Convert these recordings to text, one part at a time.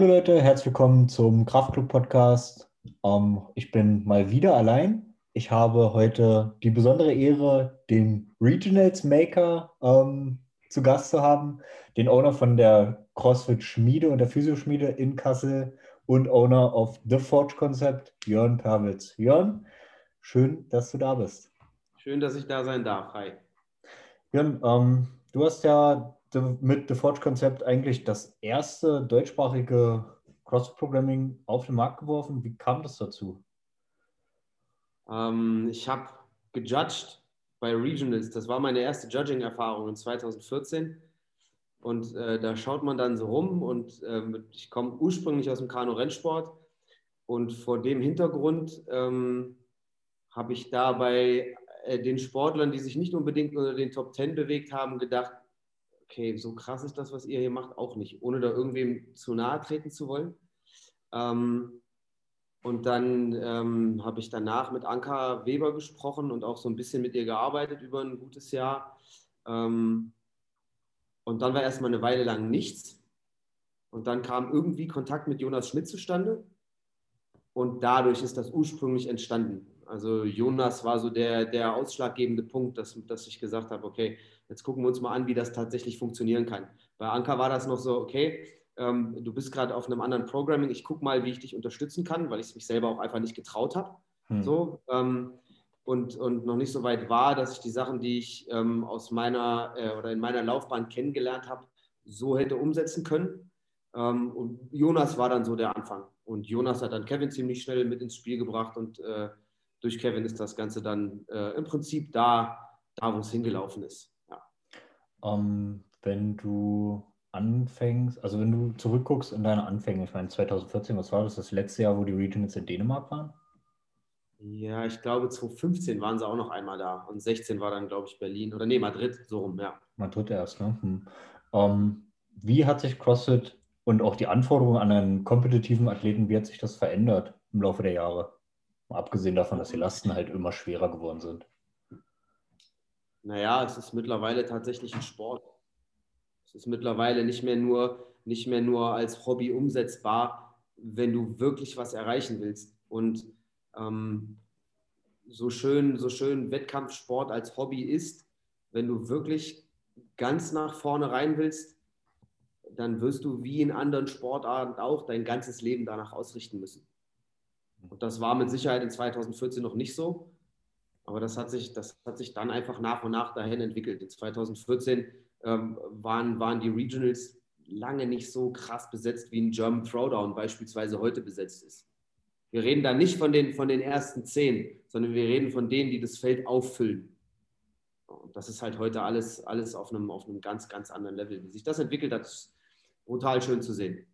Hallo Leute, herzlich willkommen zum Kraftclub Podcast. Ähm, ich bin mal wieder allein. Ich habe heute die besondere Ehre, den Regionals Maker ähm, zu Gast zu haben, den Owner von der CrossFit Schmiede und der Physioschmiede in Kassel und Owner of The Forge Concept, Jörn Perwitz. Jörn, schön, dass du da bist. Schön, dass ich da sein darf. Hi. Jörn, ähm, du hast ja mit The Forge Konzept eigentlich das erste deutschsprachige Cross-Programming auf den Markt geworfen. Wie kam das dazu? Ähm, ich habe gejudged bei Regionals. Das war meine erste Judging-Erfahrung in 2014. Und äh, da schaut man dann so rum und äh, ich komme ursprünglich aus dem Kanu-Rennsport. Und vor dem Hintergrund ähm, habe ich da bei äh, den Sportlern, die sich nicht unbedingt unter den Top Ten bewegt haben, gedacht, okay, so krass ist das, was ihr hier macht, auch nicht, ohne da irgendwem zu nahe treten zu wollen. Ähm, und dann ähm, habe ich danach mit Anka Weber gesprochen und auch so ein bisschen mit ihr gearbeitet über ein gutes Jahr. Ähm, und dann war erstmal eine Weile lang nichts. Und dann kam irgendwie Kontakt mit Jonas Schmidt zustande. Und dadurch ist das ursprünglich entstanden. Also Jonas war so der, der ausschlaggebende Punkt, dass, dass ich gesagt habe, okay, jetzt gucken wir uns mal an, wie das tatsächlich funktionieren kann. Bei Anka war das noch so, okay, ähm, du bist gerade auf einem anderen Programming, ich gucke mal, wie ich dich unterstützen kann, weil ich es mich selber auch einfach nicht getraut habe. Hm. So, ähm, und, und noch nicht so weit war, dass ich die Sachen, die ich ähm, aus meiner äh, oder in meiner Laufbahn kennengelernt habe, so hätte umsetzen können. Ähm, und Jonas war dann so der Anfang. Und Jonas hat dann Kevin ziemlich schnell mit ins Spiel gebracht und äh, durch Kevin ist das Ganze dann äh, im Prinzip da, da wo es hingelaufen ist. Ähm, wenn du anfängst, also wenn du zurückguckst in deine Anfänge, ich meine 2014, was war das, das letzte Jahr, wo die Regionals in Dänemark waren? Ja, ich glaube 2015 waren sie auch noch einmal da und 16 war dann, glaube ich, Berlin oder nee, Madrid, so rum, ja. Madrid erst, ne? Hm. Ähm, wie hat sich CrossFit und auch die Anforderungen an einen kompetitiven Athleten, wie hat sich das verändert im Laufe der Jahre? Abgesehen davon, dass die Lasten halt immer schwerer geworden sind. Naja, es ist mittlerweile tatsächlich ein Sport. Es ist mittlerweile nicht mehr nur, nicht mehr nur als Hobby umsetzbar, wenn du wirklich was erreichen willst. Und ähm, so, schön, so schön Wettkampfsport als Hobby ist, wenn du wirklich ganz nach vorne rein willst, dann wirst du wie in anderen Sportarten auch dein ganzes Leben danach ausrichten müssen. Und das war mit Sicherheit in 2014 noch nicht so. Aber das hat sich, das hat sich dann einfach nach und nach dahin entwickelt. In 2014 ähm, waren, waren die Regionals lange nicht so krass besetzt, wie ein German Throwdown beispielsweise heute besetzt ist. Wir reden da nicht von den, von den ersten zehn, sondern wir reden von denen, die das Feld auffüllen. Und das ist halt heute alles, alles auf, einem, auf einem ganz, ganz anderen Level. Wie sich das entwickelt hat, ist brutal schön zu sehen.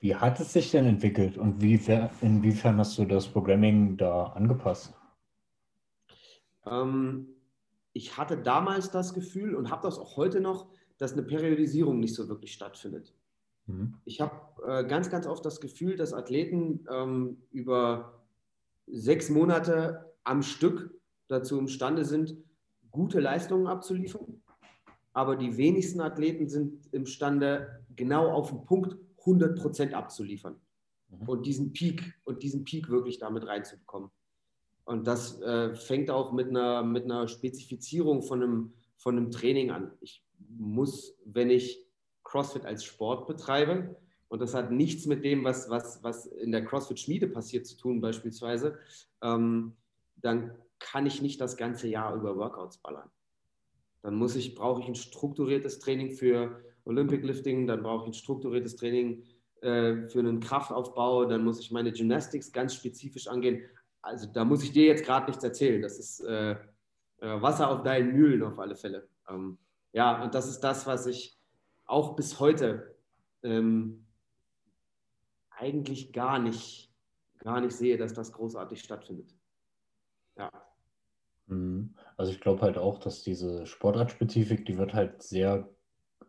Wie hat es sich denn entwickelt und wie, inwiefern hast du das Programming da angepasst? Ähm, ich hatte damals das Gefühl und habe das auch heute noch, dass eine Periodisierung nicht so wirklich stattfindet. Mhm. Ich habe äh, ganz, ganz oft das Gefühl, dass Athleten ähm, über sechs Monate am Stück dazu imstande sind, gute Leistungen abzuliefern. Aber die wenigsten Athleten sind imstande, genau auf den Punkt 100 Prozent abzuliefern mhm. und diesen Peak und diesen Peak wirklich damit reinzubekommen. Und das äh, fängt auch mit einer, mit einer Spezifizierung von einem, von einem Training an. Ich muss, wenn ich CrossFit als Sport betreibe, und das hat nichts mit dem, was, was, was in der CrossFit-Schmiede passiert, zu tun, beispielsweise, ähm, dann kann ich nicht das ganze Jahr über Workouts ballern. Dann muss ich, brauche ich ein strukturiertes Training für Olympic Lifting, dann brauche ich ein strukturiertes Training äh, für einen Kraftaufbau, dann muss ich meine Gymnastics ganz spezifisch angehen. Also da muss ich dir jetzt gerade nichts erzählen. Das ist äh, äh, Wasser auf deinen Mühlen auf alle Fälle. Ähm, ja, und das ist das, was ich auch bis heute ähm, eigentlich gar nicht, gar nicht sehe, dass das großartig stattfindet. Ja. Mhm. Also ich glaube halt auch, dass diese Sportartspezifik, die wird halt sehr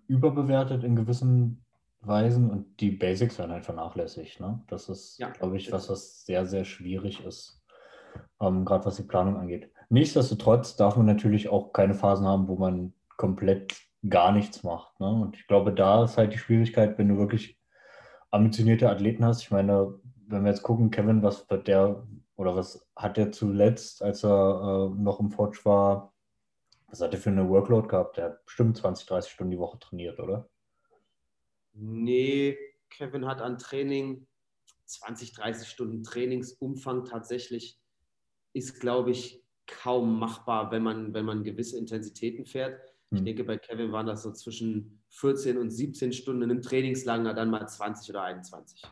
überbewertet in gewissen Weisen und die Basics werden halt vernachlässigt. Ne? Das ist, ja, glaube ich, was, was sehr, sehr schwierig ist, ähm, gerade was die Planung angeht. Nichtsdestotrotz darf man natürlich auch keine Phasen haben, wo man komplett gar nichts macht. Ne? Und ich glaube, da ist halt die Schwierigkeit, wenn du wirklich ambitionierte Athleten hast. Ich meine, wenn wir jetzt gucken, Kevin, was wird der oder was hat er zuletzt, als er äh, noch im Forge war, was hat er für eine Workload gehabt? Der hat bestimmt 20, 30 Stunden die Woche trainiert, oder? Nee, Kevin hat an Training 20, 30 Stunden Trainingsumfang tatsächlich ist, glaube ich, kaum machbar, wenn man, wenn man gewisse Intensitäten fährt. Ich hm. denke, bei Kevin waren das so zwischen 14 und 17 Stunden einem Trainingslager, dann mal 20 oder 21.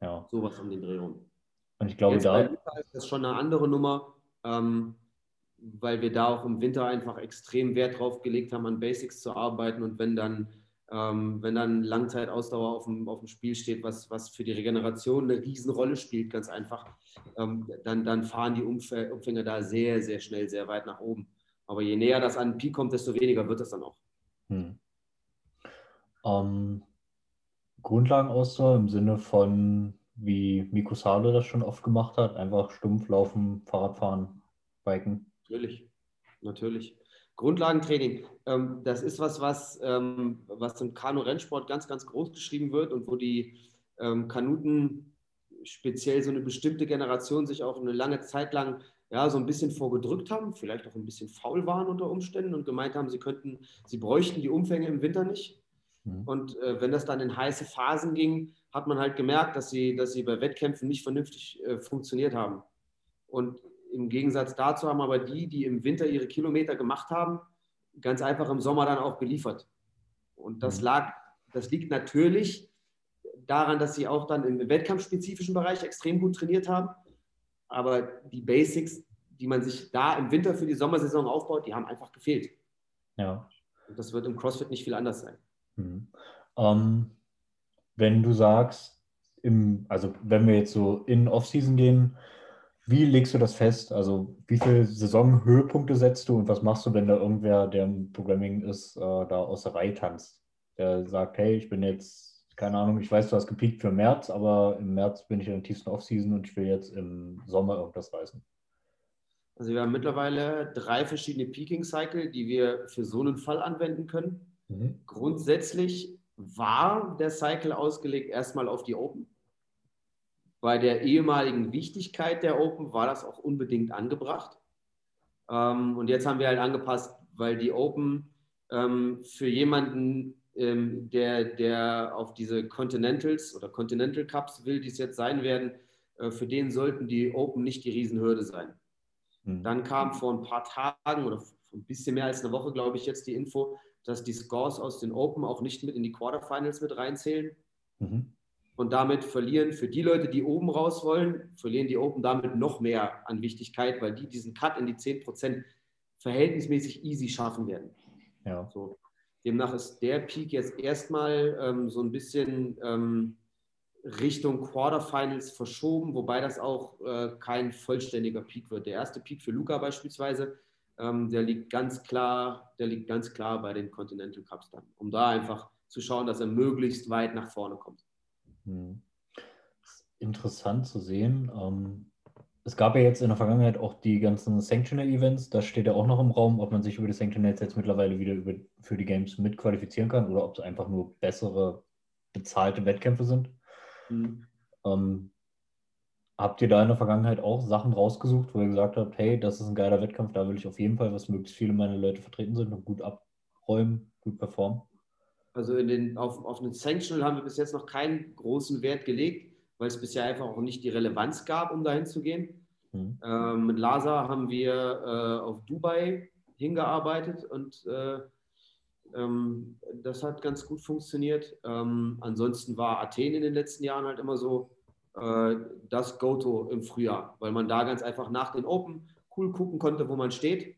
Ja. Sowas um den Dreh rum. Und ich glaube, Jetzt da ist das schon eine andere Nummer, ähm, weil wir da auch im Winter einfach extrem Wert drauf gelegt haben, an Basics zu arbeiten. Und wenn dann, ähm, wenn dann Langzeitausdauer auf dem, auf dem Spiel steht, was, was für die Regeneration eine Riesenrolle spielt, ganz einfach, ähm, dann, dann fahren die Umf Umfänge da sehr, sehr schnell, sehr weit nach oben. Aber je näher das an Peak kommt, desto weniger wird das dann auch. Hm. Ähm, Grundlagenausdauer im Sinne von, wie Miko Sale das schon oft gemacht hat, einfach stumpf laufen, Fahrrad fahren, biken. Natürlich, natürlich. Grundlagentraining, ähm, das ist was, was, ähm, was im Kanu-Rennsport ganz, ganz groß geschrieben wird und wo die ähm, Kanuten speziell so eine bestimmte Generation sich auch eine lange Zeit lang ja, so ein bisschen vorgedrückt haben, vielleicht auch ein bisschen faul waren unter Umständen und gemeint haben, sie könnten, sie bräuchten die Umfänge im Winter nicht. Mhm. Und äh, wenn das dann in heiße Phasen ging, hat man halt gemerkt, dass sie, dass sie bei Wettkämpfen nicht vernünftig äh, funktioniert haben. Und im Gegensatz dazu haben aber die, die im Winter ihre Kilometer gemacht haben, ganz einfach im Sommer dann auch geliefert. Und das mhm. lag, das liegt natürlich daran, dass sie auch dann im wettkampfspezifischen Bereich extrem gut trainiert haben aber die Basics, die man sich da im Winter für die Sommersaison aufbaut, die haben einfach gefehlt. Ja. Und das wird im CrossFit nicht viel anders sein. Mhm. Ähm, wenn du sagst, im, also wenn wir jetzt so in Off-Season gehen, wie legst du das fest? Also wie viele Saisonhöhepunkte setzt du und was machst du, wenn da irgendwer, der im Programming ist, äh, da aus der Reihe tanzt? Der sagt, hey, ich bin jetzt keine Ahnung, ich weiß, du hast gepiekt für März, aber im März bin ich in der tiefsten Offseason und ich will jetzt im Sommer irgendwas reißen. Also wir haben mittlerweile drei verschiedene Peaking-Cycle, die wir für so einen Fall anwenden können. Mhm. Grundsätzlich war der Cycle ausgelegt erstmal auf die Open. Bei der ehemaligen Wichtigkeit der Open war das auch unbedingt angebracht. Ähm, und jetzt haben wir halt angepasst, weil die Open ähm, für jemanden ähm, der, der auf diese Continentals oder Continental Cups will, die es jetzt sein werden, äh, für den sollten die Open nicht die Riesenhürde sein. Mhm. Dann kam vor ein paar Tagen oder ein bisschen mehr als eine Woche, glaube ich, jetzt die Info, dass die Scores aus den Open auch nicht mit in die Quarterfinals mit reinzählen. Mhm. Und damit verlieren für die Leute, die oben raus wollen, verlieren die Open damit noch mehr an Wichtigkeit, weil die diesen Cut in die 10% verhältnismäßig easy schaffen werden. Ja. So. Demnach ist der Peak jetzt erstmal ähm, so ein bisschen ähm, Richtung Quarterfinals verschoben, wobei das auch äh, kein vollständiger Peak wird. Der erste Peak für Luca beispielsweise, ähm, der liegt ganz klar, der liegt ganz klar bei den Continental Cups dann, um da einfach zu schauen, dass er möglichst weit nach vorne kommt. Hm. Interessant zu sehen. Ähm, es gab ja jetzt in der Vergangenheit auch die ganzen Sanctional-Events. Da steht ja auch noch im Raum, ob man sich über die Sanctionals jetzt mittlerweile wieder über, für die Games mitqualifizieren kann oder ob es einfach nur bessere bezahlte Wettkämpfe sind. Mhm. Ähm, habt ihr da in der Vergangenheit auch Sachen rausgesucht, wo ihr gesagt habt, hey, das ist ein geiler Wettkampf, da will ich auf jeden Fall, was möglichst viele meiner Leute vertreten sind und gut abräumen, gut performen? Also in den, auf, auf einen Sanctional haben wir bis jetzt noch keinen großen Wert gelegt, weil es bisher einfach auch nicht die Relevanz gab, um dahin zu gehen. Mhm. Ähm, mit Lasa haben wir äh, auf Dubai hingearbeitet und äh, ähm, das hat ganz gut funktioniert. Ähm, ansonsten war Athen in den letzten Jahren halt immer so äh, das Goto im Frühjahr, weil man da ganz einfach nach den Open cool gucken konnte, wo man steht,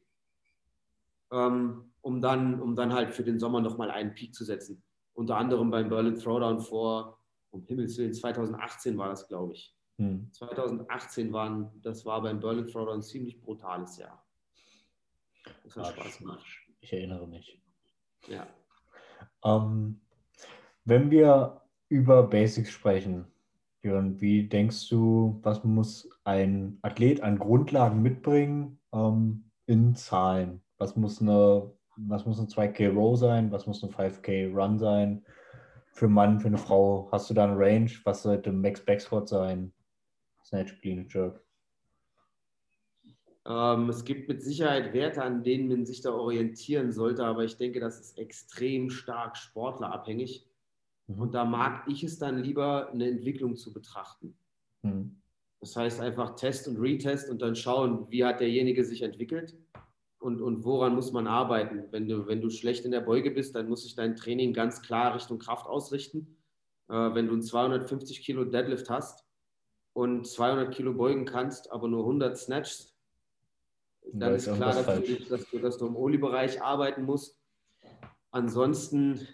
ähm, um, dann, um dann halt für den Sommer nochmal einen Peak zu setzen. Unter anderem beim Berlin Throwdown vor, um Himmels Willen, 2018 war das, glaube ich. 2018 hm. waren, das war beim Berlin Throwdown ein ziemlich brutales Jahr. Das hat Spaß gemacht. Ich erinnere mich. Ja. Ähm, wenn wir über Basics sprechen, Jörn, wie denkst du, was muss ein Athlet an Grundlagen mitbringen ähm, in Zahlen? Was muss eine, was muss eine 2K Row sein? Was muss eine 5K Run sein? für einen Mann, für eine Frau? Hast du da eine Range? Was sollte Max Backsquat sein? Snatch, Clean, Jerk? Ähm, es gibt mit Sicherheit Werte, an denen man sich da orientieren sollte, aber ich denke, das ist extrem stark sportlerabhängig. Mhm. Und da mag ich es dann lieber, eine Entwicklung zu betrachten. Mhm. Das heißt einfach Test und Retest und dann schauen, wie hat derjenige sich entwickelt und, und woran muss man arbeiten. Wenn du, wenn du schlecht in der Beuge bist, dann muss sich dein Training ganz klar Richtung Kraft ausrichten. Äh, wenn du ein 250 Kilo Deadlift hast und 200 Kilo beugen kannst, aber nur 100 snatchst, dann ist klar, dass du, dass, du, dass du im Oli-Bereich arbeiten musst. Ansonsten,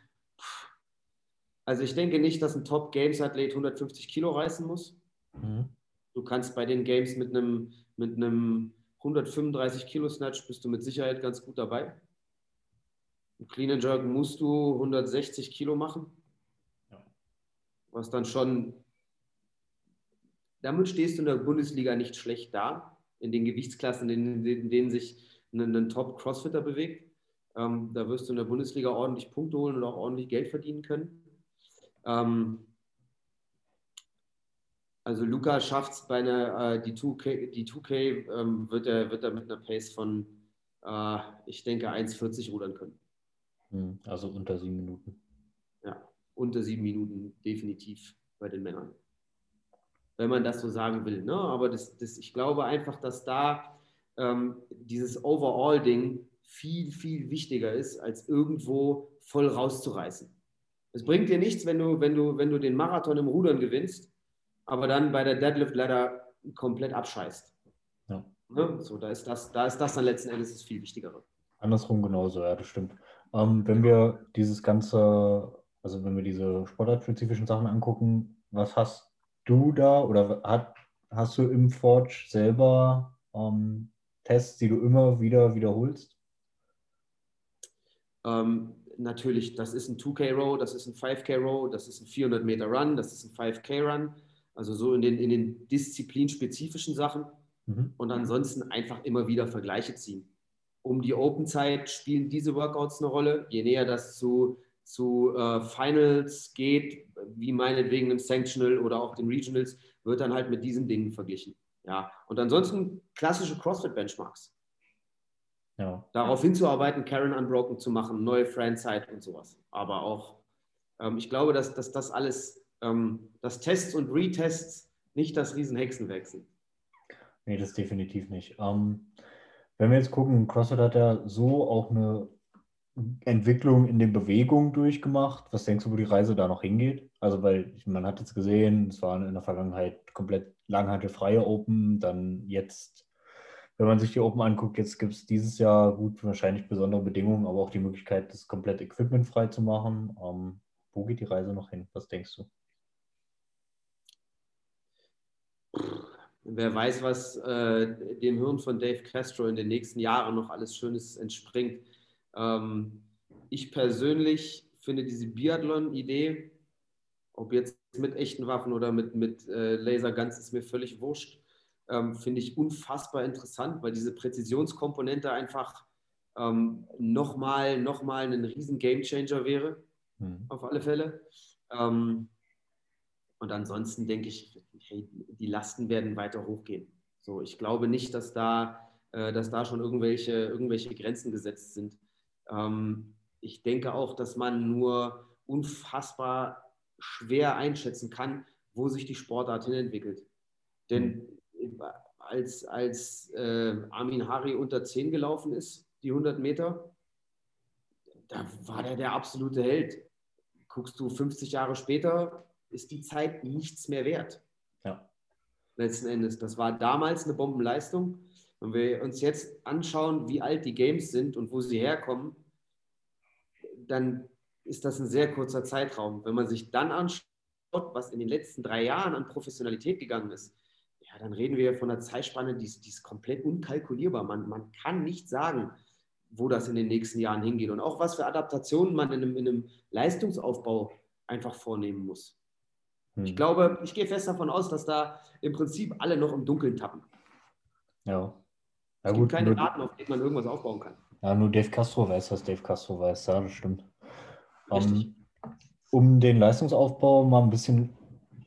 also ich denke nicht, dass ein Top-Games-Athlet 150 Kilo reißen muss. Mhm. Du kannst bei den Games mit einem, mit einem 135 Kilo Snatch bist du mit Sicherheit ganz gut dabei. Im Clean and Jerk musst du 160 Kilo machen. Ja. Was dann schon, damit stehst du in der Bundesliga nicht schlecht da, in den Gewichtsklassen, in, in denen sich ein, Top-Crossfitter bewegt. Ähm, da wirst du in der Bundesliga ordentlich Punkte holen und auch ordentlich Geld verdienen können. Ähm, also Luca schafft es bei einer, äh, die 2K, die 2K ähm, wird, er, wird er mit einer Pace von, äh, ich denke, 1,40 rudern können. Hm, also unter sieben Minuten. Ja, unter sieben Minuten definitiv bei den Männern. Wenn man das so sagen will. Ne? Aber das, das, ich glaube einfach, dass da ähm, dieses Overall-Ding viel, viel wichtiger ist, als irgendwo voll rauszureißen. Es bringt dir nichts, wenn du, wenn du, wenn du den Marathon im Rudern gewinnst aber dann bei der Deadlift Ladder komplett abscheißt. Ja. Ne? So, da ist, das, da ist das dann letzten Endes das viel Wichtigere. Andersrum genauso, ja, das stimmt. Ähm, wenn wir dieses ganze, also wenn wir diese sportartspezifischen Sachen angucken, was hast du da oder hat, hast du im Forge selber ähm, Tests, die du immer wieder wiederholst? Ähm, natürlich, das ist ein 2K Row, das ist ein 5K Row, das ist ein 400 Meter Run, das ist ein 5K Run. Also so in den, in den disziplinspezifischen Sachen. Mhm. Und ansonsten einfach immer wieder Vergleiche ziehen. Um die Open-Zeit spielen diese Workouts eine Rolle. Je näher das zu, zu äh, Finals geht, wie meinetwegen im Sanctional oder auch den Regionals, wird dann halt mit diesen Dingen verglichen. Ja. Und ansonsten klassische CrossFit-Benchmarks. Ja. Darauf hinzuarbeiten, Karen Unbroken zu machen, neue Friendzeit und sowas. Aber auch, ähm, ich glaube, dass, dass das alles ähm, dass Tests und Retests nicht das Riesenhexenwerk sind. Nee, das definitiv nicht. Ähm, wenn wir jetzt gucken, CrossFit hat ja so auch eine Entwicklung in den Bewegungen durchgemacht. Was denkst du, wo die Reise da noch hingeht? Also, weil man hat jetzt gesehen, es waren in der Vergangenheit komplett langhantelfreie Open, dann jetzt, wenn man sich die Open anguckt, jetzt gibt es dieses Jahr gut wahrscheinlich besondere Bedingungen, aber auch die Möglichkeit, das komplett equipmentfrei zu machen. Ähm, wo geht die Reise noch hin? Was denkst du? Wer weiß, was äh, dem Hirn von Dave Castro in den nächsten Jahren noch alles Schönes entspringt. Ähm, ich persönlich finde diese Biathlon-Idee, ob jetzt mit echten Waffen oder mit, mit äh, Laserguns, ist mir völlig wurscht. Ähm, finde ich unfassbar interessant, weil diese Präzisionskomponente einfach ähm, nochmal noch mal ein riesen Gamechanger wäre, mhm. auf alle Fälle. Ähm, und ansonsten denke ich, hey, die Lasten werden weiter hochgehen. So, ich glaube nicht, dass da, äh, dass da schon irgendwelche, irgendwelche Grenzen gesetzt sind. Ähm, ich denke auch, dass man nur unfassbar schwer einschätzen kann, wo sich die Sportart hin entwickelt. Denn als, als äh, Armin Hari unter 10 gelaufen ist, die 100 Meter, da war der der absolute Held. Guckst du 50 Jahre später, ist die Zeit nichts mehr wert. Ja. Letzten Endes. Das war damals eine Bombenleistung. Wenn wir uns jetzt anschauen, wie alt die Games sind und wo sie herkommen, dann ist das ein sehr kurzer Zeitraum. Wenn man sich dann anschaut, was in den letzten drei Jahren an Professionalität gegangen ist, ja, dann reden wir von einer Zeitspanne, die ist, die ist komplett unkalkulierbar. Man, man kann nicht sagen, wo das in den nächsten Jahren hingeht und auch was für Adaptationen man in einem, in einem Leistungsaufbau einfach vornehmen muss. Ich hm. glaube, ich gehe fest davon aus, dass da im Prinzip alle noch im Dunkeln tappen. Ja. ja es gibt keine Daten, auf denen man irgendwas aufbauen kann. Ja, nur Dave Castro weiß, was Dave Castro weiß. Ja, das stimmt. Um, ähm, um den Leistungsaufbau mal ein bisschen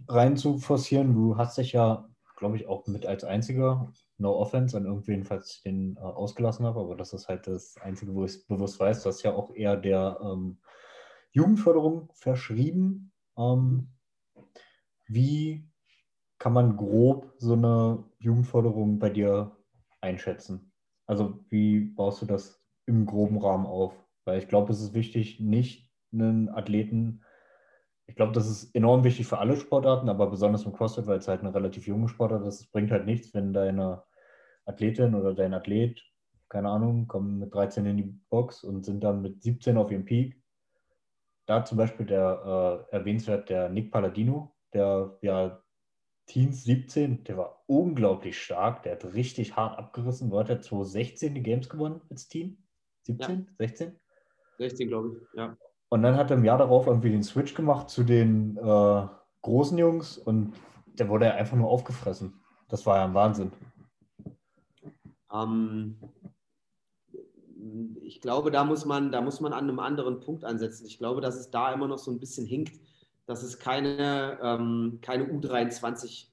rein zu forcieren, du hast dich ja, glaube ich, auch mit als einziger No Offense an irgendwen, falls ich den äh, ausgelassen habe, aber das ist halt das Einzige, wo ich es bewusst weiß. Das ist ja auch eher der ähm, Jugendförderung verschrieben. Ähm, wie kann man grob so eine Jugendförderung bei dir einschätzen? Also wie baust du das im groben Rahmen auf? Weil ich glaube, es ist wichtig, nicht einen Athleten, ich glaube, das ist enorm wichtig für alle Sportarten, aber besonders im CrossFit, weil es halt eine relativ junge Sportart ist. Es bringt halt nichts, wenn deine Athletin oder dein Athlet, keine Ahnung, kommen mit 13 in die Box und sind dann mit 17 auf ihrem Peak. Da zum Beispiel der äh, erwähnenswert der Nick Palladino, der ja Teens 17, der war unglaublich stark, der hat richtig hart abgerissen. Wo hat er 2016 die Games gewonnen als Team? 17? Ja. 16? 16, glaube ich, ja. Und dann hat er im Jahr darauf irgendwie den Switch gemacht zu den äh, großen Jungs und der wurde einfach nur aufgefressen. Das war ja ein Wahnsinn. Ähm, ich glaube, da muss, man, da muss man an einem anderen Punkt ansetzen. Ich glaube, dass es da immer noch so ein bisschen hinkt, dass es keine, ähm, keine U23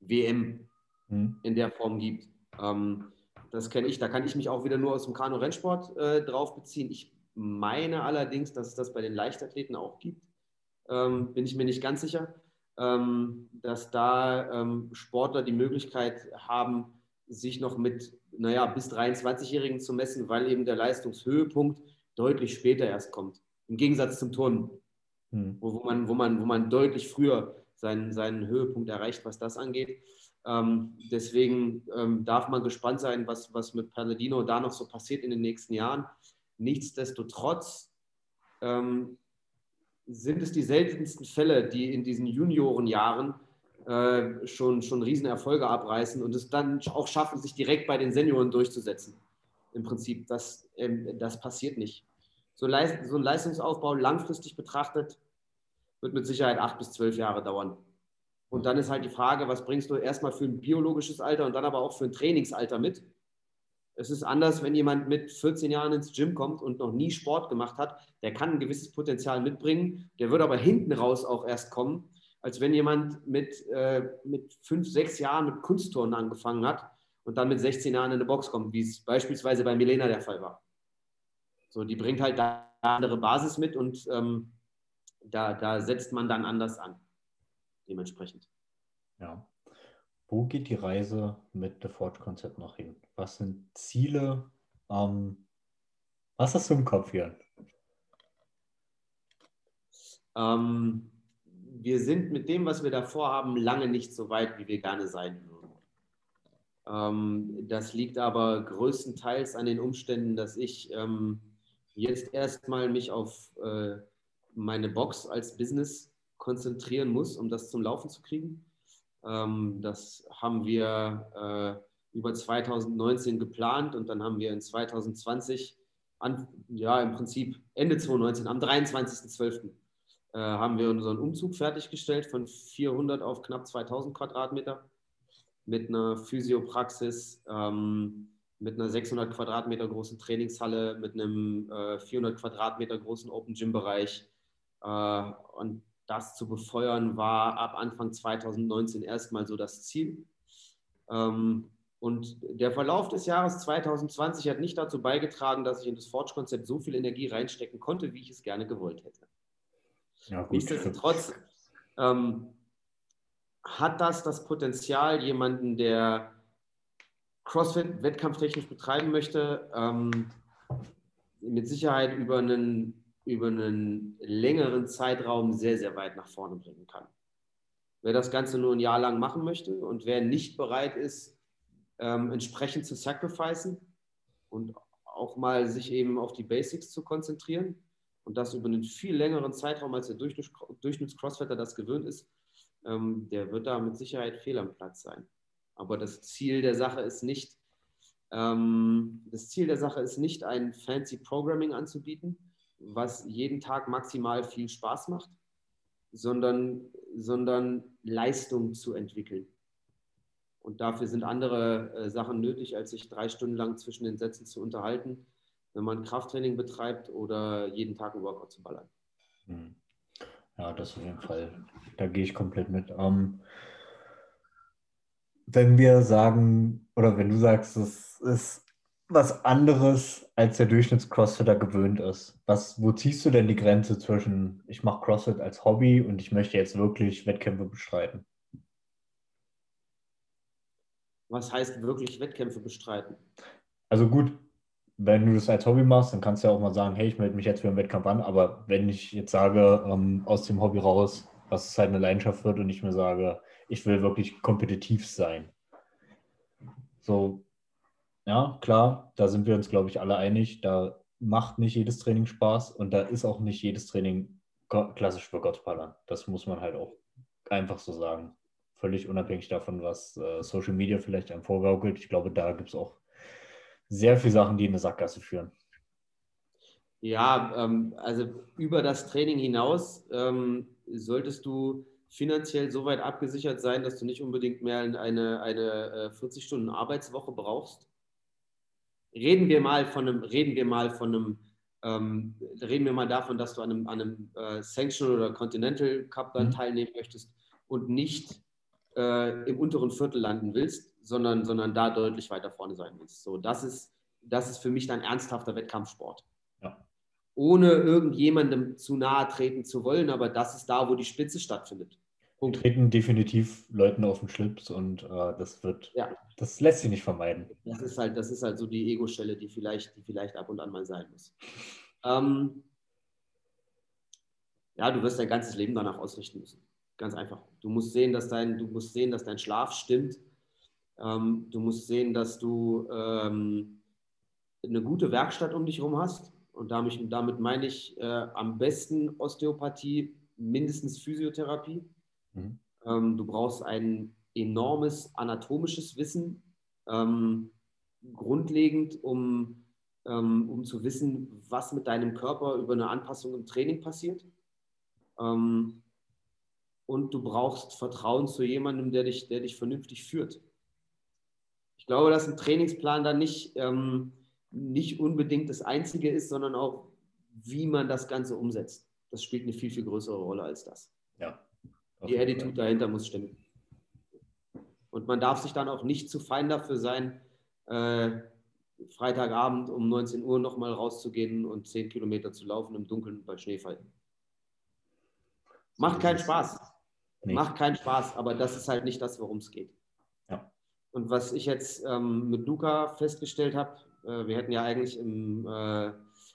WM hm. in der Form gibt. Ähm, das kenne ich, da kann ich mich auch wieder nur aus dem Kanu-Rennsport äh, drauf beziehen. Ich meine allerdings, dass es das bei den Leichtathleten auch gibt. Ähm, bin ich mir nicht ganz sicher, ähm, dass da ähm, Sportler die Möglichkeit haben, sich noch mit naja, bis 23-Jährigen zu messen, weil eben der Leistungshöhepunkt deutlich später erst kommt. Im Gegensatz zum Turnen, hm. wo, wo, man, wo, man, wo man deutlich früher seinen, seinen Höhepunkt erreicht, was das angeht. Ähm, deswegen ähm, darf man gespannt sein, was, was mit Palladino da noch so passiert in den nächsten Jahren. Nichtsdestotrotz ähm, sind es die seltensten Fälle, die in diesen Juniorenjahren äh, schon, schon Riesenerfolge abreißen und es dann auch schaffen, sich direkt bei den Senioren durchzusetzen. Im Prinzip, das, ähm, das passiert nicht. So, so ein Leistungsaufbau langfristig betrachtet wird mit Sicherheit acht bis zwölf Jahre dauern. Und dann ist halt die Frage, was bringst du erstmal für ein biologisches Alter und dann aber auch für ein Trainingsalter mit? Es ist anders, wenn jemand mit 14 Jahren ins Gym kommt und noch nie Sport gemacht hat. Der kann ein gewisses Potenzial mitbringen. Der wird aber hinten raus auch erst kommen, als wenn jemand mit, äh, mit fünf, sechs Jahren mit Kunstturnen angefangen hat und dann mit 16 Jahren in eine Box kommt, wie es beispielsweise bei Milena der Fall war. So, die bringt halt da andere Basis mit und ähm, da, da setzt man dann anders an, dementsprechend. Ja. Wo geht die Reise mit The Forge-Konzept noch hin? Was sind Ziele? Ähm, was hast du im Kopf hier? Ähm, wir sind mit dem, was wir davor haben, lange nicht so weit, wie wir gerne sein würden. Ähm, das liegt aber größtenteils an den Umständen, dass ich ähm, jetzt erstmal mich auf äh, meine Box als Business konzentrieren muss, um das zum Laufen zu kriegen. Ähm, das haben wir äh, über 2019 geplant und dann haben wir in 2020, an, ja im Prinzip Ende 2019, am 23.12 äh, haben wir unseren Umzug fertiggestellt von 400 auf knapp 2000 Quadratmeter mit einer Physiopraxis, ähm, mit einer 600 Quadratmeter großen Trainingshalle, mit einem äh, 400 Quadratmeter großen Open Gym Bereich. Äh, und das zu befeuern war ab Anfang 2019 erstmal so das Ziel. Ähm, und der Verlauf des Jahres 2020 hat nicht dazu beigetragen, dass ich in das Forge-Konzept so viel Energie reinstecken konnte, wie ich es gerne gewollt hätte. Ja, Nichtsdestotrotz ähm, hat das das Potenzial, jemanden, der CrossFit wettkampftechnisch betreiben möchte, ähm, mit Sicherheit über einen, über einen längeren Zeitraum sehr, sehr weit nach vorne bringen kann. Wer das Ganze nur ein Jahr lang machen möchte und wer nicht bereit ist, ähm, entsprechend zu sacrificen und auch mal sich eben auf die Basics zu konzentrieren, und das über einen viel längeren Zeitraum, als der Durchschnitts-Crossfitter das gewöhnt ist, ähm, der wird da mit Sicherheit fehl am Platz sein. Aber das Ziel der Sache ist nicht, ähm, das Ziel der Sache ist nicht, ein fancy Programming anzubieten, was jeden Tag maximal viel Spaß macht, sondern, sondern Leistung zu entwickeln. Und dafür sind andere äh, Sachen nötig, als sich drei Stunden lang zwischen den Sätzen zu unterhalten wenn man Krafttraining betreibt oder jeden Tag ein Workout zu ballern. Hm. Ja, das auf jeden Fall. Da gehe ich komplett mit. Ähm, wenn wir sagen, oder wenn du sagst, es ist was anderes, als der Durchschnitts-Crossfitter gewöhnt ist, was, wo ziehst du denn die Grenze zwischen, ich mache CrossFit als Hobby und ich möchte jetzt wirklich Wettkämpfe bestreiten? Was heißt wirklich Wettkämpfe bestreiten? Also gut, wenn du das als Hobby machst, dann kannst du ja auch mal sagen, hey, ich melde mich jetzt für einen Wettkampf an. Aber wenn ich jetzt sage, ähm, aus dem Hobby raus, dass es halt eine Leidenschaft wird und ich mir sage, ich will wirklich kompetitiv sein. So, ja, klar, da sind wir uns, glaube ich, alle einig. Da macht nicht jedes Training Spaß und da ist auch nicht jedes Training klassisch für Gottballern. Das muss man halt auch einfach so sagen. Völlig unabhängig davon, was äh, Social Media vielleicht einem vorgaukelt. Ich glaube, da gibt es auch sehr viele Sachen, die in eine Sackgasse führen. Ja, ähm, also über das Training hinaus ähm, solltest du finanziell so weit abgesichert sein, dass du nicht unbedingt mehr eine, eine 40-Stunden-Arbeitswoche äh, brauchst. Reden wir mal von einem, reden wir mal von einem, ähm, reden wir mal davon, dass du an einem, an einem äh, Sanctional oder Continental Cup dann mhm. teilnehmen möchtest und nicht äh, im unteren Viertel landen willst, sondern, sondern da deutlich weiter vorne sein willst. So, das ist, das ist für mich dann ernsthafter Wettkampfsport. Ja. Ohne irgendjemandem zu nahe treten zu wollen, aber das ist da, wo die Spitze stattfindet. Punkt. Treten definitiv Leuten auf den Schlips und äh, das wird, ja. das lässt sich nicht vermeiden. Das ist halt, das ist halt so die Ego-Stelle, die vielleicht, die vielleicht ab und an mal sein muss. Ähm, ja, du wirst dein ganzes Leben danach ausrichten müssen. Ganz einfach. Du musst sehen, dass dein, du musst sehen, dass dein Schlaf stimmt. Ähm, du musst sehen, dass du ähm, eine gute Werkstatt um dich herum hast. Und damit, damit meine ich äh, am besten Osteopathie, mindestens Physiotherapie. Mhm. Ähm, du brauchst ein enormes anatomisches Wissen, ähm, grundlegend, um, ähm, um zu wissen, was mit deinem Körper über eine Anpassung im Training passiert. Ähm, und du brauchst Vertrauen zu jemandem, der dich, der dich vernünftig führt. Ich glaube, dass ein Trainingsplan dann nicht, nicht unbedingt das Einzige ist, sondern auch, wie man das Ganze umsetzt. Das spielt eine viel, viel größere Rolle als das. Ja. Die Attitude dahinter muss stimmen. Und man darf sich dann auch nicht zu fein dafür sein, äh, Freitagabend um 19 Uhr nochmal rauszugehen und 10 Kilometer zu laufen im Dunkeln bei Schneefall. Macht keinen Spaß. Nee. Macht keinen Spaß, aber das ist halt nicht das, worum es geht. Ja. Und was ich jetzt ähm, mit Luca festgestellt habe, äh, wir hätten ja eigentlich im äh,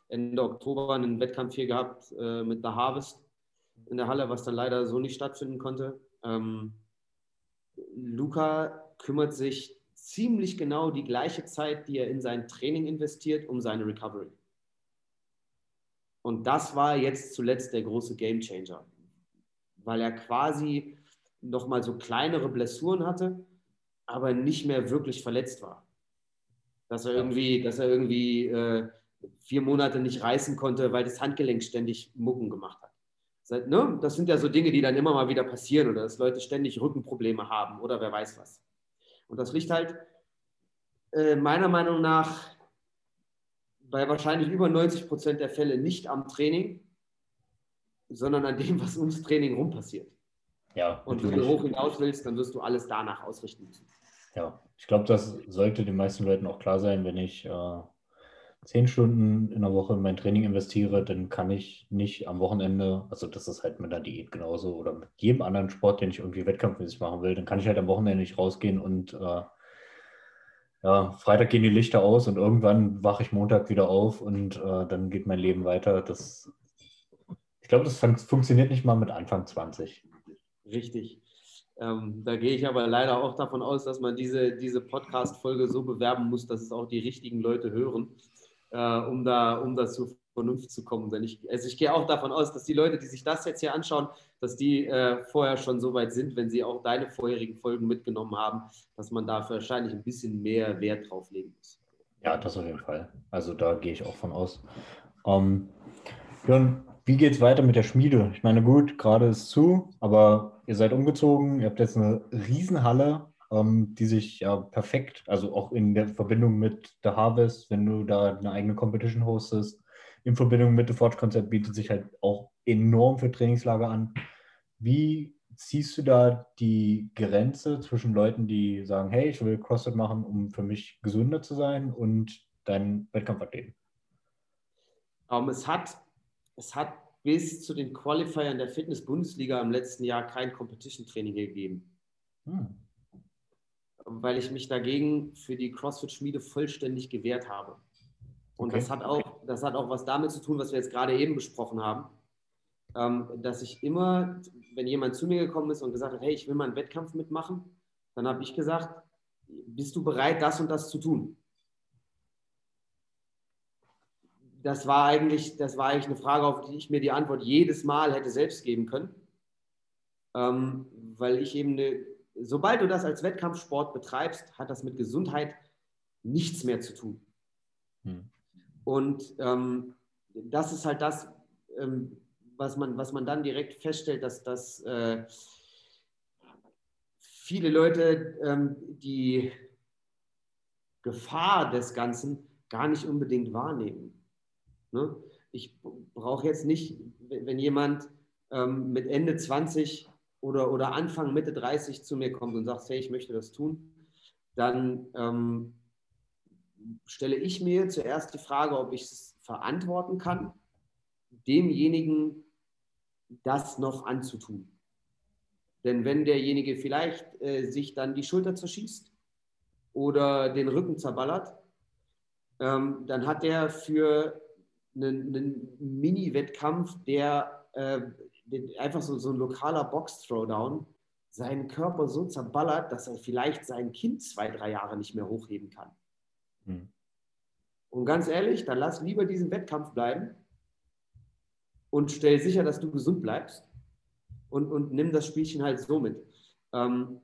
Ende Oktober einen Wettkampf hier gehabt äh, mit The Harvest in der Halle, was dann leider so nicht stattfinden konnte. Ähm, Luca kümmert sich ziemlich genau die gleiche Zeit, die er in sein Training investiert, um seine Recovery. Und das war jetzt zuletzt der große Game Changer weil er quasi nochmal so kleinere Blessuren hatte, aber nicht mehr wirklich verletzt war. Dass er irgendwie, dass er irgendwie äh, vier Monate nicht reißen konnte, weil das Handgelenk ständig Mucken gemacht hat. Das, ne? das sind ja so Dinge, die dann immer mal wieder passieren oder dass Leute ständig Rückenprobleme haben oder wer weiß was. Und das liegt halt äh, meiner Meinung nach bei wahrscheinlich über 90 Prozent der Fälle nicht am Training, sondern an dem, was ums Training rum passiert. Ja, und wenn du hoch hinaus willst, dann wirst du alles danach ausrichten müssen. Ja, ich glaube, das sollte den meisten Leuten auch klar sein, wenn ich äh, zehn Stunden in der Woche in mein Training investiere, dann kann ich nicht am Wochenende, also das ist halt mit der Diät genauso oder mit jedem anderen Sport, den ich irgendwie wettkampfmäßig machen will, dann kann ich halt am Wochenende nicht rausgehen und äh, ja, Freitag gehen die Lichter aus und irgendwann wache ich Montag wieder auf und äh, dann geht mein Leben weiter. Das glaube, das fun funktioniert nicht mal mit Anfang 20. Richtig. Ähm, da gehe ich aber leider auch davon aus, dass man diese, diese Podcast-Folge so bewerben muss, dass es auch die richtigen Leute hören, äh, um, da, um da zur Vernunft zu kommen. Denn ich, also ich gehe auch davon aus, dass die Leute, die sich das jetzt hier anschauen, dass die äh, vorher schon so weit sind, wenn sie auch deine vorherigen Folgen mitgenommen haben, dass man da wahrscheinlich ein bisschen mehr Wert drauf legen muss. Ja, das auf jeden Fall. Also da gehe ich auch von aus. Ähm, Jörn, wie geht es weiter mit der Schmiede? Ich meine, gut, gerade ist zu, aber ihr seid umgezogen, ihr habt jetzt eine Riesenhalle, ähm, die sich ja perfekt, also auch in der Verbindung mit The Harvest, wenn du da eine eigene Competition hostest, in Verbindung mit The Forge Konzept bietet sich halt auch enorm für Trainingslager an. Wie ziehst du da die Grenze zwischen Leuten, die sagen, hey, ich will CrossFit machen, um für mich gesünder zu sein und deinen Wettkampfathleten? Um, ähm, es, hat, es hat bis zu den Qualifiern der Fitness-Bundesliga im letzten Jahr kein Competition-Training gegeben. Hm. Weil ich mich dagegen für die CrossFit-Schmiede vollständig gewehrt habe. Und okay. das, hat auch, das hat auch was damit zu tun, was wir jetzt gerade eben besprochen haben ähm, dass ich immer, wenn jemand zu mir gekommen ist und gesagt hat, hey, ich will mal einen Wettkampf mitmachen, dann habe ich gesagt, bist du bereit, das und das zu tun? Das war eigentlich, das war eigentlich eine Frage, auf die ich mir die Antwort jedes Mal hätte selbst geben können. Ähm, weil ich eben eine, sobald du das als Wettkampfsport betreibst, hat das mit Gesundheit nichts mehr zu tun. Hm. Und ähm, das ist halt das, ähm, was man, was man dann direkt feststellt, dass, dass äh, viele Leute ähm, die Gefahr des Ganzen gar nicht unbedingt wahrnehmen. Ne? Ich brauche jetzt nicht, wenn jemand ähm, mit Ende 20 oder, oder Anfang, Mitte 30 zu mir kommt und sagt, hey, ich möchte das tun, dann ähm, stelle ich mir zuerst die Frage, ob ich es verantworten kann, demjenigen das noch anzutun. Denn wenn derjenige vielleicht äh, sich dann die Schulter zerschießt oder den Rücken zerballert, ähm, dann hat er für einen, einen Mini-Wettkampf, der äh, einfach so, so ein lokaler Box-Throwdown, seinen Körper so zerballert, dass er vielleicht sein Kind zwei, drei Jahre nicht mehr hochheben kann. Hm. Und ganz ehrlich, dann lass lieber diesen Wettkampf bleiben und stell sicher, dass du gesund bleibst und, und nimm das Spielchen halt so mit. Ähm,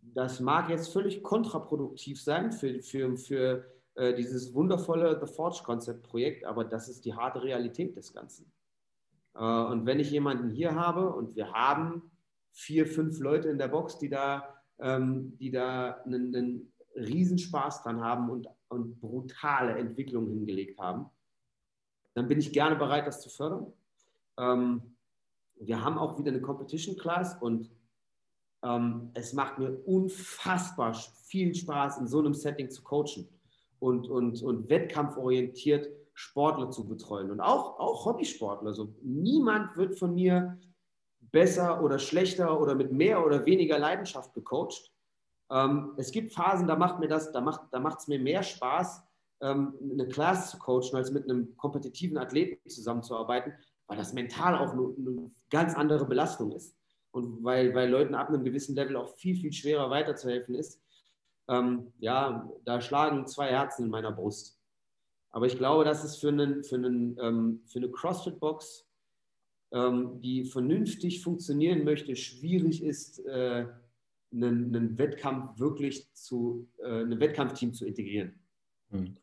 das mag jetzt völlig kontraproduktiv sein für, für, für äh, dieses wundervolle The Forge-Konzept-Projekt, aber das ist die harte Realität des Ganzen. Äh, und wenn ich jemanden hier habe und wir haben vier, fünf Leute in der Box, die da, ähm, die da einen, einen Riesenspaß dran haben und, und brutale Entwicklungen hingelegt haben, dann bin ich gerne bereit, das zu fördern. Ähm, wir haben auch wieder eine Competition Class und ähm, es macht mir unfassbar viel Spaß, in so einem Setting zu coachen und, und, und wettkampforientiert Sportler zu betreuen und auch, auch Hobbysportler. Also niemand wird von mir besser oder schlechter oder mit mehr oder weniger Leidenschaft gecoacht. Ähm, es gibt Phasen, da macht mir das, da macht da es mir mehr Spaß, ähm, eine Class zu coachen, als mit einem kompetitiven Athleten zusammenzuarbeiten, weil das mental auch eine, eine ganz andere Belastung ist. Und weil, weil Leuten ab einem gewissen Level auch viel, viel schwerer weiterzuhelfen ist. Ähm, ja, da schlagen zwei Herzen in meiner Brust. Aber ich glaube, dass es für, einen, für, einen, ähm, für eine CrossFit-Box, ähm, die vernünftig funktionieren möchte, schwierig ist, äh, einen, einen, Wettkampf wirklich zu, äh, ein Wettkampfteam zu integrieren. Mhm.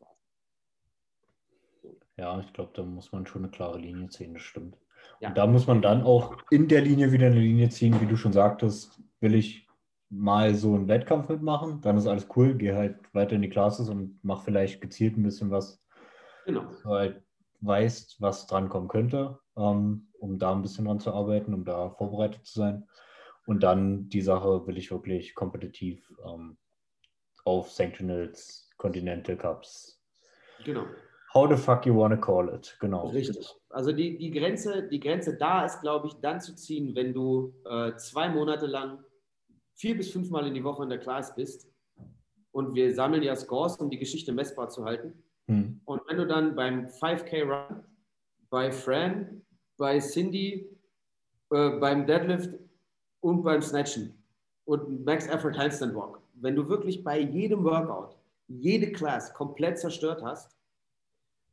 Ja, ich glaube, da muss man schon eine klare Linie ziehen, das stimmt. Ja. Und da muss man dann auch in der Linie wieder eine Linie ziehen, wie du schon sagtest, will ich mal so einen Wettkampf mitmachen, dann ist alles cool, gehe halt weiter in die Classes und mach vielleicht gezielt ein bisschen was, genau. du halt weißt, was drankommen könnte, ähm, um da ein bisschen dran zu arbeiten, um da vorbereitet zu sein. Und dann die Sache will ich wirklich kompetitiv ähm, auf Sanctionals, Continental Cups, genau. How the fuck you wanna call it, genau. Richtig. Also die, die, Grenze, die Grenze da ist, glaube ich, dann zu ziehen, wenn du äh, zwei Monate lang vier bis fünfmal in die Woche in der Class bist und wir sammeln ja Scores, um die Geschichte messbar zu halten. Hm. Und wenn du dann beim 5K Run, bei Fran, bei Cindy, äh, beim Deadlift und beim Snatchen und Max Effort Handstand Walk, wenn du wirklich bei jedem Workout jede Class komplett zerstört hast,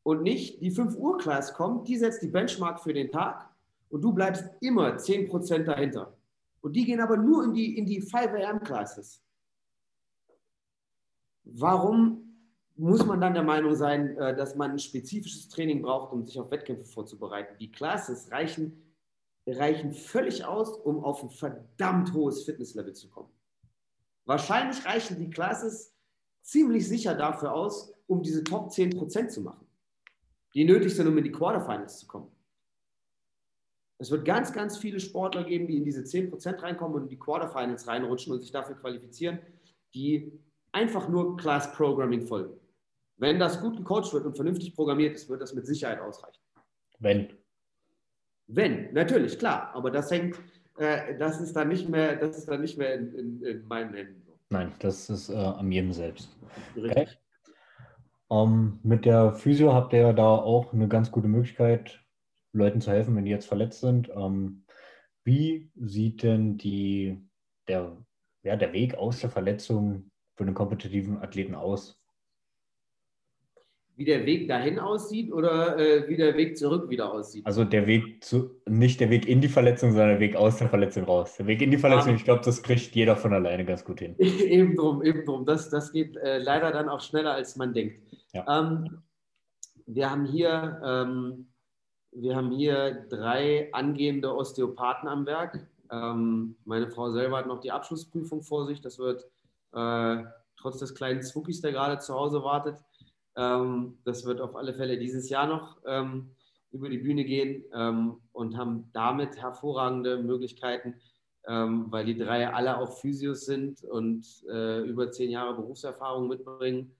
und nicht die 5 Uhr Class kommt, die setzt die Benchmark für den Tag und du bleibst immer 10% dahinter. Und die gehen aber nur in die, in die 5 AM Classes. Warum muss man dann der Meinung sein, äh, dass man ein spezifisches Training braucht, um sich auf Wettkämpfe vorzubereiten? Die Classes reichen, reichen völlig aus, um auf ein verdammt hohes Fitnesslevel zu kommen. Wahrscheinlich reichen die Classes ziemlich sicher dafür aus, um diese Top 10% zu machen die nötig sind, um in die Quarterfinals zu kommen. Es wird ganz, ganz viele Sportler geben, die in diese 10% reinkommen und in die Quarterfinals reinrutschen und sich dafür qualifizieren, die einfach nur Class Programming folgen. Wenn das gut gecoacht wird und vernünftig programmiert ist, wird das mit Sicherheit ausreichen. Wenn. Wenn, natürlich, klar. Aber das hängt, äh, das ist dann nicht mehr, das ist dann nicht mehr in, in, in meinen Händen. Nein, das ist äh, an jedem selbst. Richtig. Okay. Ähm, mit der Physio habt ihr ja da auch eine ganz gute Möglichkeit, Leuten zu helfen, wenn die jetzt verletzt sind. Ähm, wie sieht denn die, der, ja, der Weg aus der Verletzung für einen kompetitiven Athleten aus? Wie der Weg dahin aussieht oder äh, wie der Weg zurück wieder aussieht? Also der Weg zu, nicht der Weg in die Verletzung, sondern der Weg aus der Verletzung raus. Der Weg in die Verletzung, Ja. ich glaube, das kriegt jeder von alleine ganz gut hin. eben drum, eben drum. Das, das geht äh, leider dann auch schneller, als man denkt. Ja. Ähm, wir, haben hier, ähm, wir haben hier drei angehende Osteopathen am Werk. Ähm, meine Frau selber hat noch die Abschlussprüfung vor sich. Das wird äh, trotz des kleinen Zwuckis, der gerade zu Hause wartet, ähm, das wird auf alle Fälle dieses Jahr noch ähm, über die Bühne gehen ähm, und haben damit hervorragende Möglichkeiten, ähm, weil die drei alle auch Physios sind und äh, über zehn Jahre Berufserfahrung mitbringen,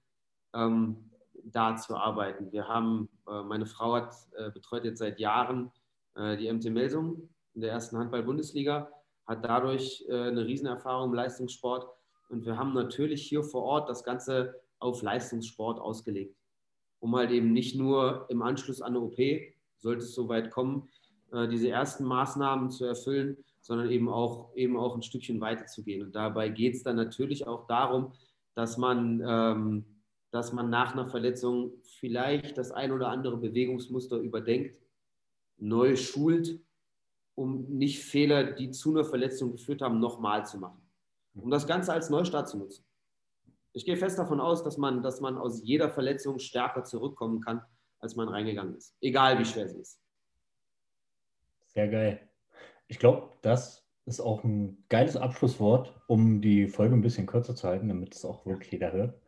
ähm, da zu arbeiten. Wir haben, äh, meine Frau hat äh, betreut jetzt seit Jahren äh, die MT Melsung in der ersten Handball-Bundesliga, hat dadurch äh, eine Riesenerfahrung im Leistungssport und wir haben natürlich hier vor Ort das Ganze auf Leistungssport ausgelegt, um halt eben nicht nur im Anschluss an eine OP, sollte es soweit kommen, äh, diese ersten Maßnahmen zu erfüllen, sondern eben auch, eben auch ein Stückchen weiter zu gehen. Und dabei geht es dann natürlich auch darum, dass man, ähm, dass man nach einer Verletzung vielleicht das ein oder andere Bewegungsmuster überdenkt, neu schult, um nicht Fehler, die zu einer Verletzung geführt haben, nochmal zu machen. Um das Ganze als Neustart zu nutzen. Ich gehe fest davon aus, dass man, dass man aus jeder Verletzung stärker zurückkommen kann, als man reingegangen ist. Egal wie schwer sie ist. Sehr geil. Ich glaube, das ist auch ein geiles Abschlusswort, um die Folge ein bisschen kürzer zu halten, damit es auch wirklich jeder hört.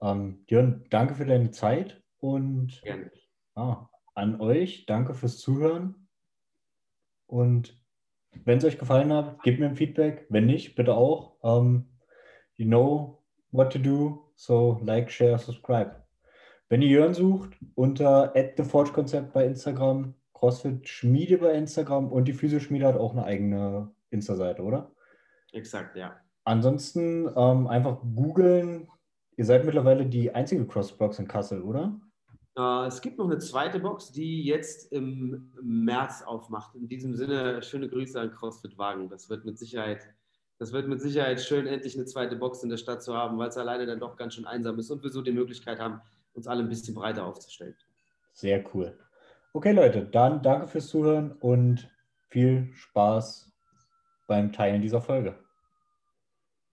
Ähm, Jörn, danke für deine Zeit und Gerne. ah, an euch, danke fürs Zuhören. Und wenn es euch gefallen hat, gebt mir ein Feedback. Wenn nicht, bitte auch. Ähm, you know what to do, so like, share, subscribe. Wenn ihr Jörn sucht, unter @theforgekonzept bei Instagram, CrossFit Schmiede bei Instagram und die Physioschmiede hat auch eine eigene Insta-Seite, oder? Exakt, ja. Ansonsten ähm, einfach googeln. Ihr seid mittlerweile die einzige CrossFit-Box in Kassel, oder? Äh, es gibt noch eine zweite Box, die jetzt im März aufmacht. In diesem Sinne, schöne Grüße an CrossFit Wagen. Das wird mit Sicherheit, das wird mit Sicherheit schön, endlich eine zweite Box in der Stadt zu haben, weil es alleine dann doch ganz schön einsam ist und wir so die Möglichkeit haben, uns alle ein bisschen breiter aufzustellen. Sehr cool. Okay, Leute, dann danke fürs Zuhören und viel Spaß beim Teilen dieser Folge.